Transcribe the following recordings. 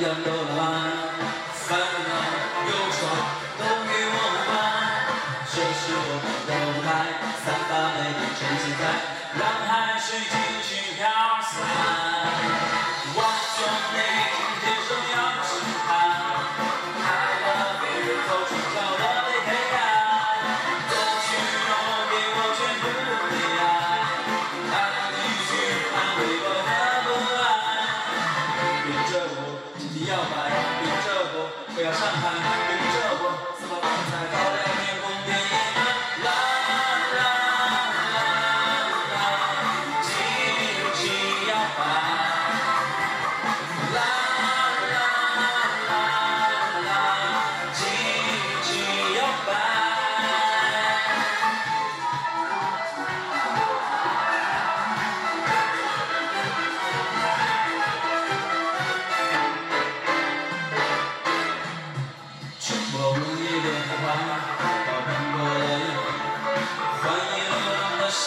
阳光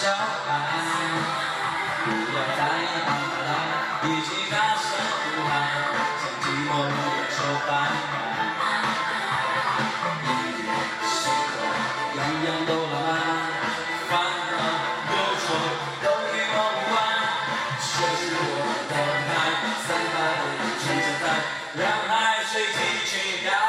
小孩不要一起大声呼喊向寂寞说一样都烦恼忧愁都与我无关这是我的让海水尽情飘